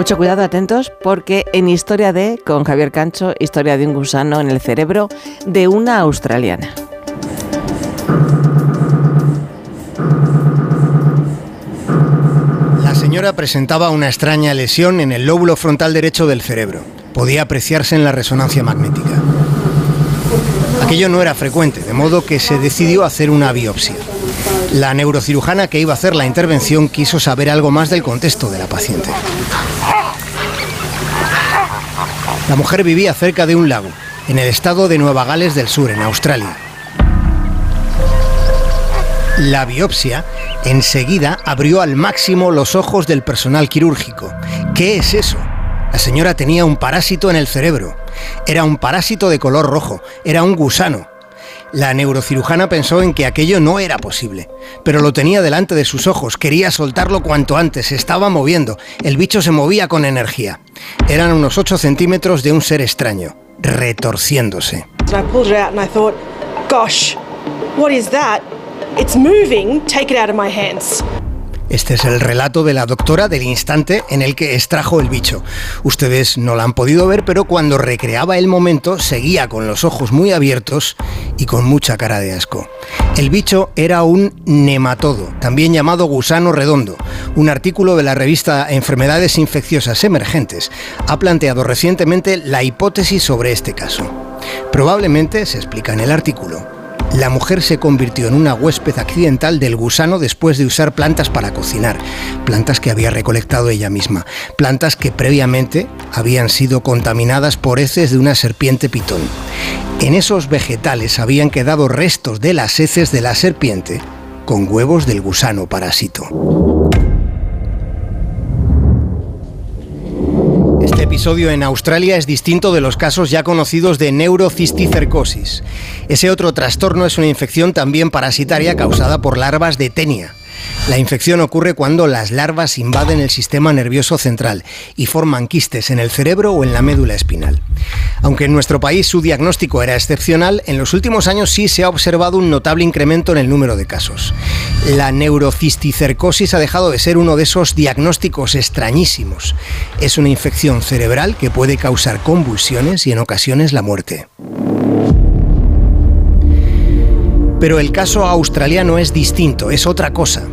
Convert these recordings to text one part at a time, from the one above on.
Mucho cuidado, atentos, porque en Historia de, con Javier Cancho, historia de un gusano en el cerebro de una australiana. La señora presentaba una extraña lesión en el lóbulo frontal derecho del cerebro. Podía apreciarse en la resonancia magnética. Aquello no era frecuente, de modo que se decidió hacer una biopsia. La neurocirujana que iba a hacer la intervención quiso saber algo más del contexto de la paciente. La mujer vivía cerca de un lago, en el estado de Nueva Gales del Sur, en Australia. La biopsia enseguida abrió al máximo los ojos del personal quirúrgico. ¿Qué es eso? La señora tenía un parásito en el cerebro. Era un parásito de color rojo, era un gusano. La neurocirujana pensó en que aquello no era posible, pero lo tenía delante de sus ojos, quería soltarlo cuanto antes, estaba moviendo, el bicho se movía con energía. Eran unos 8 centímetros de un ser extraño, retorciéndose. Este es el relato de la doctora del instante en el que extrajo el bicho. Ustedes no la han podido ver, pero cuando recreaba el momento seguía con los ojos muy abiertos y con mucha cara de asco. El bicho era un nematodo, también llamado gusano redondo. Un artículo de la revista Enfermedades Infecciosas Emergentes ha planteado recientemente la hipótesis sobre este caso. Probablemente, se explica en el artículo, la mujer se convirtió en una huésped accidental del gusano después de usar plantas para cocinar, plantas que había recolectado ella misma, plantas que previamente habían sido contaminadas por heces de una serpiente pitón. En esos vegetales habían quedado restos de las heces de la serpiente con huevos del gusano parásito. Episodio en Australia es distinto de los casos ya conocidos de neurocisticercosis. Ese otro trastorno es una infección también parasitaria causada por larvas de tenia. La infección ocurre cuando las larvas invaden el sistema nervioso central y forman quistes en el cerebro o en la médula espinal. Aunque en nuestro país su diagnóstico era excepcional, en los últimos años sí se ha observado un notable incremento en el número de casos. La neurocisticercosis ha dejado de ser uno de esos diagnósticos extrañísimos. Es una infección cerebral que puede causar convulsiones y en ocasiones la muerte. Pero el caso australiano es distinto, es otra cosa.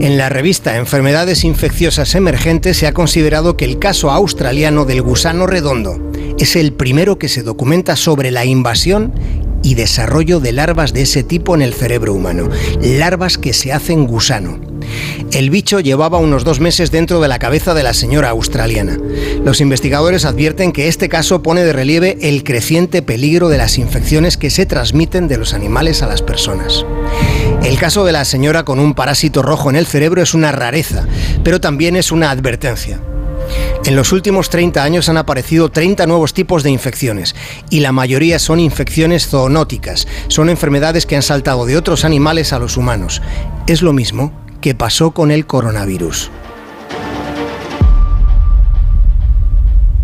En la revista Enfermedades Infecciosas Emergentes se ha considerado que el caso australiano del gusano redondo es el primero que se documenta sobre la invasión y desarrollo de larvas de ese tipo en el cerebro humano, larvas que se hacen gusano. El bicho llevaba unos dos meses dentro de la cabeza de la señora australiana. Los investigadores advierten que este caso pone de relieve el creciente peligro de las infecciones que se transmiten de los animales a las personas. El caso de la señora con un parásito rojo en el cerebro es una rareza, pero también es una advertencia. En los últimos 30 años han aparecido 30 nuevos tipos de infecciones y la mayoría son infecciones zoonóticas, son enfermedades que han saltado de otros animales a los humanos. Es lo mismo que pasó con el coronavirus.